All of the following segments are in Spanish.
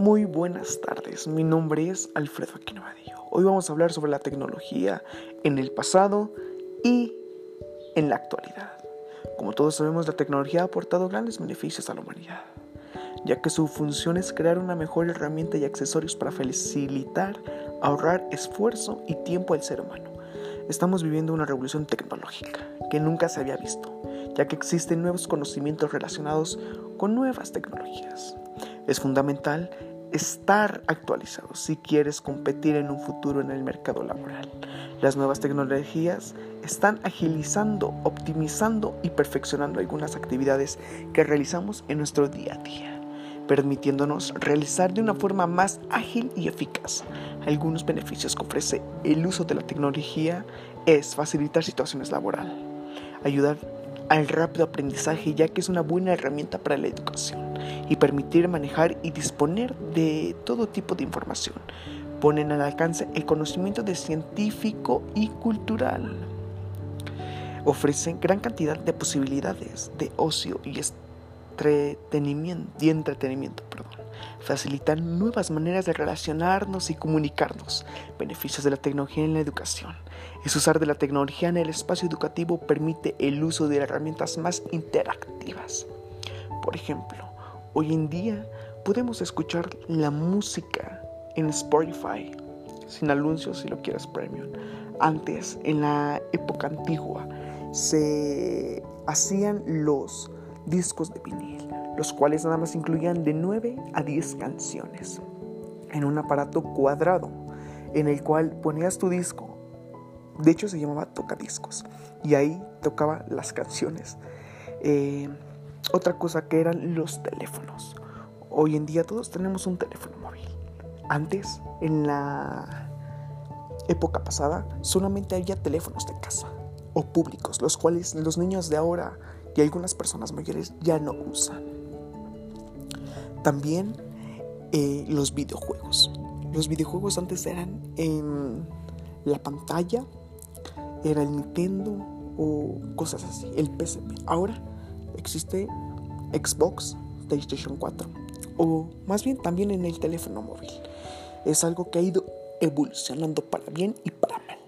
Muy buenas tardes, mi nombre es Alfredo Aquino Hoy vamos a hablar sobre la tecnología en el pasado y en la actualidad. Como todos sabemos, la tecnología ha aportado grandes beneficios a la humanidad, ya que su función es crear una mejor herramienta y accesorios para facilitar, ahorrar esfuerzo y tiempo al ser humano. Estamos viviendo una revolución tecnológica que nunca se había visto, ya que existen nuevos conocimientos relacionados con nuevas tecnologías. Es fundamental estar actualizado si quieres competir en un futuro en el mercado laboral. Las nuevas tecnologías están agilizando, optimizando y perfeccionando algunas actividades que realizamos en nuestro día a día, permitiéndonos realizar de una forma más ágil y eficaz. Algunos beneficios que ofrece el uso de la tecnología es facilitar situaciones laborales, ayudar al rápido aprendizaje ya que es una buena herramienta para la educación y permitir manejar y disponer de todo tipo de información. Ponen al alcance el conocimiento de científico y cultural. Ofrecen gran cantidad de posibilidades de ocio y entretenimiento, y entretenimiento perdón. Facilitan nuevas maneras de relacionarnos y comunicarnos. Beneficios de la tecnología en la educación es usar de la tecnología en el espacio educativo permite el uso de herramientas más interactivas. Por ejemplo, hoy en día podemos escuchar la música en Spotify sin anuncios si lo quieres premium. Antes, en la época antigua, se hacían los discos de vinil, los cuales nada más incluían de 9 a 10 canciones en un aparato cuadrado en el cual ponías tu disco de hecho, se llamaba Tocadiscos. Y ahí tocaba las canciones. Eh, otra cosa que eran los teléfonos. Hoy en día todos tenemos un teléfono móvil. Antes, en la época pasada, solamente había teléfonos de casa o públicos, los cuales los niños de ahora y algunas personas mayores ya no usan. También eh, los videojuegos. Los videojuegos antes eran en la pantalla era el Nintendo o cosas así, el PSP. Ahora existe Xbox, PlayStation 4 o más bien también en el teléfono móvil. Es algo que ha ido evolucionando para bien y para mal.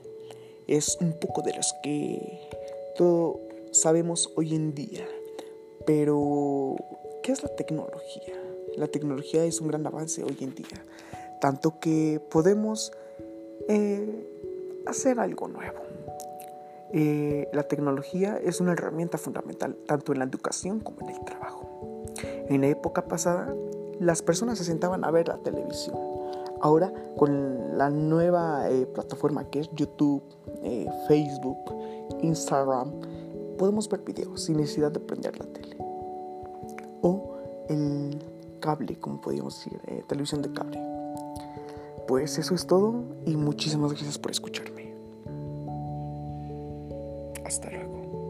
Es un poco de los que todos sabemos hoy en día. Pero, ¿qué es la tecnología? La tecnología es un gran avance hoy en día. Tanto que podemos eh, hacer algo nuevo. Eh, la tecnología es una herramienta fundamental tanto en la educación como en el trabajo. En la época pasada, las personas se sentaban a ver la televisión. Ahora, con la nueva eh, plataforma que es YouTube, Facebook, Instagram, podemos ver videos sin necesidad de prender la tele. O el cable, como podríamos decir, televisión de cable. Pues eso es todo y muchísimas gracias por escucharme. Hasta luego.